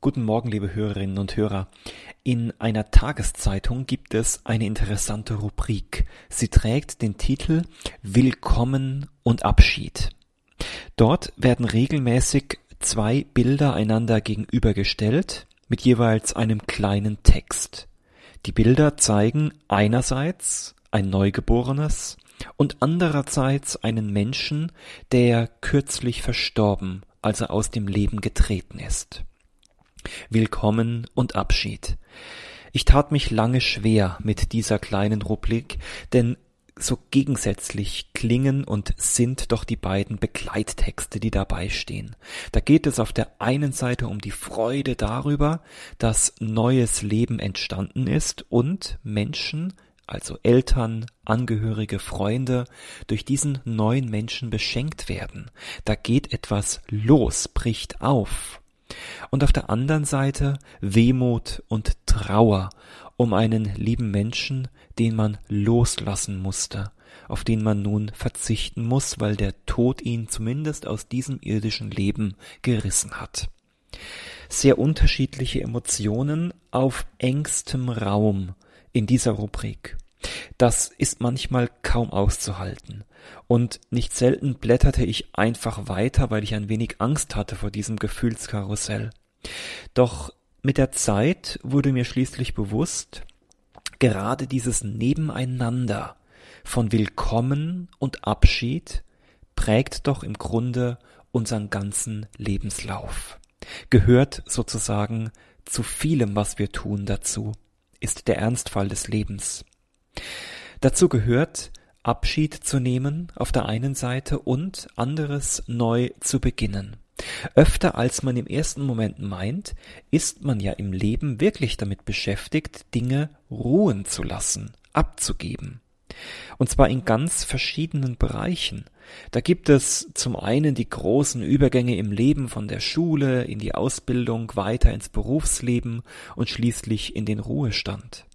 Guten Morgen, liebe Hörerinnen und Hörer. In einer Tageszeitung gibt es eine interessante Rubrik. Sie trägt den Titel Willkommen und Abschied. Dort werden regelmäßig zwei Bilder einander gegenübergestellt mit jeweils einem kleinen Text. Die Bilder zeigen einerseits ein Neugeborenes und andererseits einen Menschen, der kürzlich verstorben, also aus dem Leben getreten ist. Willkommen und Abschied. Ich tat mich lange schwer mit dieser kleinen Rubrik, denn so gegensätzlich klingen und sind doch die beiden Begleittexte, die dabei stehen. Da geht es auf der einen Seite um die Freude darüber, dass neues Leben entstanden ist und Menschen, also Eltern, Angehörige, Freunde, durch diesen neuen Menschen beschenkt werden. Da geht etwas los, bricht auf und auf der anderen Seite Wehmut und Trauer um einen lieben Menschen, den man loslassen musste, auf den man nun verzichten muss, weil der Tod ihn zumindest aus diesem irdischen Leben gerissen hat. Sehr unterschiedliche Emotionen auf engstem Raum in dieser Rubrik. Das ist manchmal kaum auszuhalten. Und nicht selten blätterte ich einfach weiter, weil ich ein wenig Angst hatte vor diesem Gefühlskarussell. Doch mit der Zeit wurde mir schließlich bewusst, gerade dieses Nebeneinander von Willkommen und Abschied prägt doch im Grunde unseren ganzen Lebenslauf, gehört sozusagen zu vielem, was wir tun dazu, ist der Ernstfall des Lebens. Dazu gehört, Abschied zu nehmen auf der einen Seite und anderes neu zu beginnen. Öfter als man im ersten Moment meint, ist man ja im Leben wirklich damit beschäftigt, Dinge ruhen zu lassen, abzugeben. Und zwar in ganz verschiedenen Bereichen. Da gibt es zum einen die großen Übergänge im Leben von der Schule in die Ausbildung, weiter ins Berufsleben und schließlich in den Ruhestand.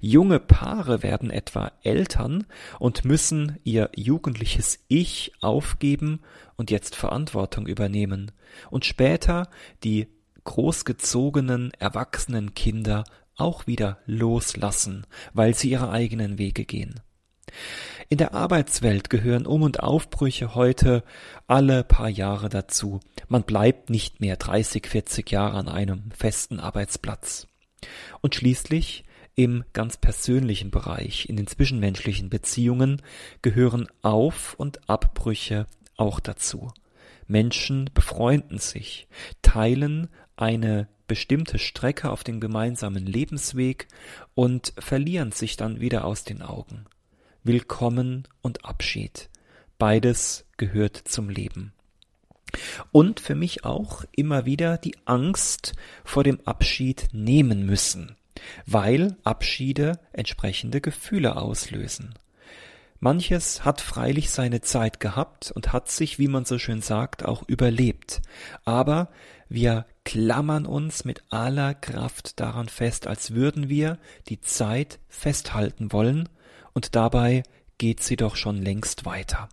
Junge Paare werden etwa Eltern und müssen ihr jugendliches Ich aufgeben und jetzt Verantwortung übernehmen und später die großgezogenen erwachsenen Kinder auch wieder loslassen, weil sie ihre eigenen Wege gehen. In der Arbeitswelt gehören Um und Aufbrüche heute alle paar Jahre dazu. Man bleibt nicht mehr 30, 40 Jahre an einem festen Arbeitsplatz. Und schließlich im ganz persönlichen Bereich, in den zwischenmenschlichen Beziehungen gehören Auf- und Abbrüche auch dazu. Menschen befreunden sich, teilen eine bestimmte Strecke auf dem gemeinsamen Lebensweg und verlieren sich dann wieder aus den Augen. Willkommen und Abschied. Beides gehört zum Leben. Und für mich auch immer wieder die Angst vor dem Abschied nehmen müssen weil Abschiede entsprechende Gefühle auslösen. Manches hat freilich seine Zeit gehabt und hat sich, wie man so schön sagt, auch überlebt. Aber wir klammern uns mit aller Kraft daran fest, als würden wir die Zeit festhalten wollen, und dabei geht sie doch schon längst weiter.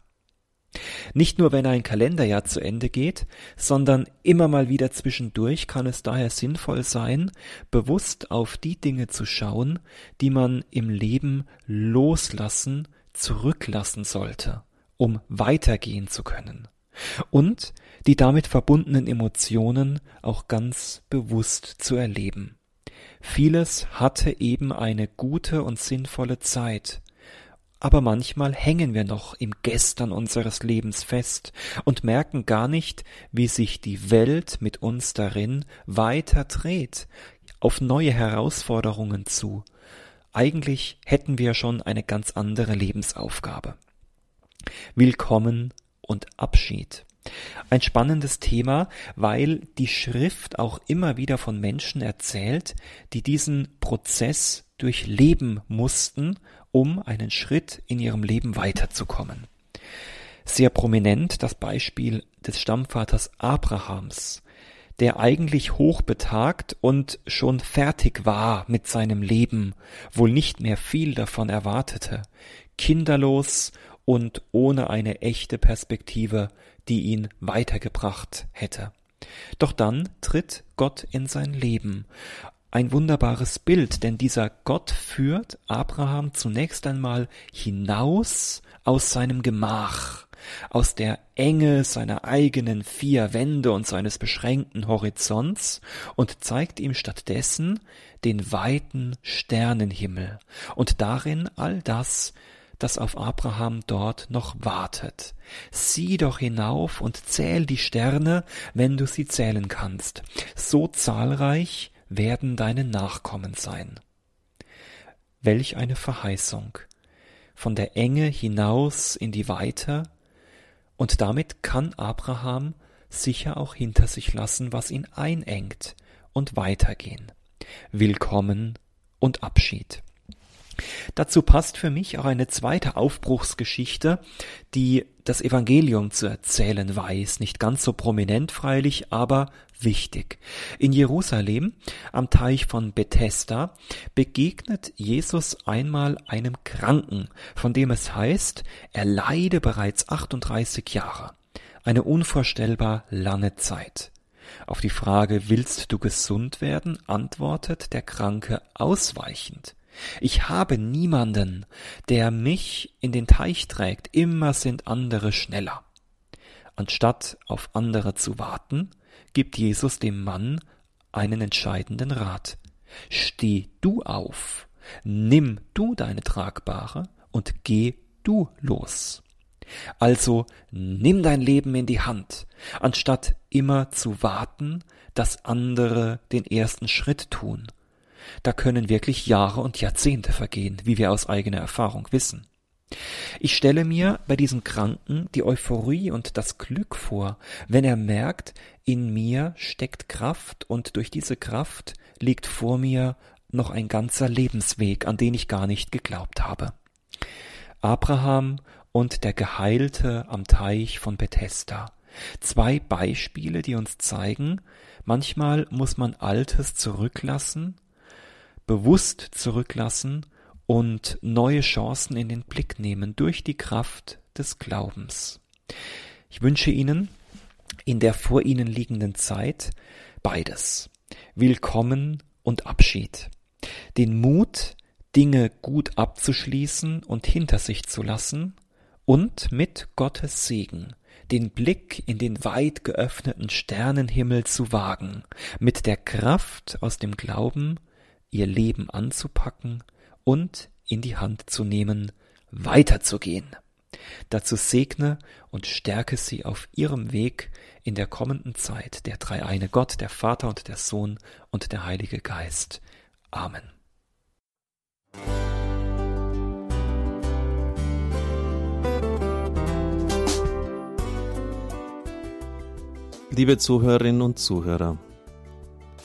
Nicht nur wenn ein Kalenderjahr zu Ende geht, sondern immer mal wieder zwischendurch kann es daher sinnvoll sein, bewusst auf die Dinge zu schauen, die man im Leben loslassen, zurücklassen sollte, um weitergehen zu können. Und die damit verbundenen Emotionen auch ganz bewusst zu erleben. Vieles hatte eben eine gute und sinnvolle Zeit, aber manchmal hängen wir noch im Gestern unseres Lebens fest und merken gar nicht, wie sich die Welt mit uns darin weiter dreht, auf neue Herausforderungen zu. Eigentlich hätten wir schon eine ganz andere Lebensaufgabe. Willkommen und Abschied. Ein spannendes Thema, weil die Schrift auch immer wieder von Menschen erzählt, die diesen Prozess durchleben mussten um einen Schritt in ihrem Leben weiterzukommen. Sehr prominent das Beispiel des Stammvaters Abrahams, der eigentlich hochbetagt und schon fertig war mit seinem Leben, wohl nicht mehr viel davon erwartete, kinderlos und ohne eine echte Perspektive, die ihn weitergebracht hätte. Doch dann tritt Gott in sein Leben. Ein wunderbares Bild, denn dieser Gott führt Abraham zunächst einmal hinaus aus seinem Gemach, aus der Enge seiner eigenen vier Wände und seines beschränkten Horizonts und zeigt ihm stattdessen den weiten Sternenhimmel und darin all das, das auf Abraham dort noch wartet. Sieh doch hinauf und zähl die Sterne, wenn du sie zählen kannst. So zahlreich werden deine Nachkommen sein. Welch eine Verheißung. Von der Enge hinaus in die Weite, und damit kann Abraham sicher auch hinter sich lassen, was ihn einengt, und weitergehen. Willkommen und Abschied. Dazu passt für mich auch eine zweite Aufbruchsgeschichte, die das Evangelium zu erzählen weiß, nicht ganz so prominent freilich, aber wichtig. In Jerusalem, am Teich von Bethesda, begegnet Jesus einmal einem Kranken, von dem es heißt, er leide bereits 38 Jahre. Eine unvorstellbar lange Zeit. Auf die Frage, willst du gesund werden, antwortet der Kranke ausweichend. Ich habe niemanden, der mich in den Teich trägt, immer sind andere schneller. Anstatt auf andere zu warten, gibt Jesus dem Mann einen entscheidenden Rat. Steh du auf, nimm du deine Tragbare und geh du los. Also nimm dein Leben in die Hand, anstatt immer zu warten, dass andere den ersten Schritt tun da können wirklich Jahre und Jahrzehnte vergehen, wie wir aus eigener Erfahrung wissen. Ich stelle mir bei diesem Kranken die Euphorie und das Glück vor, wenn er merkt, in mir steckt Kraft und durch diese Kraft liegt vor mir noch ein ganzer Lebensweg, an den ich gar nicht geglaubt habe. Abraham und der Geheilte am Teich von Bethesda. Zwei Beispiele, die uns zeigen, manchmal muss man Altes zurücklassen bewusst zurücklassen und neue Chancen in den Blick nehmen durch die Kraft des Glaubens. Ich wünsche Ihnen in der vor Ihnen liegenden Zeit beides. Willkommen und Abschied. Den Mut, Dinge gut abzuschließen und hinter sich zu lassen und mit Gottes Segen den Blick in den weit geöffneten Sternenhimmel zu wagen, mit der Kraft aus dem Glauben ihr Leben anzupacken und in die Hand zu nehmen, weiterzugehen. Dazu segne und stärke sie auf ihrem Weg in der kommenden Zeit der dreieine Gott, der Vater und der Sohn und der Heilige Geist. Amen. Liebe Zuhörerinnen und Zuhörer,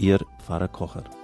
Ihr Pfarrer Kocher.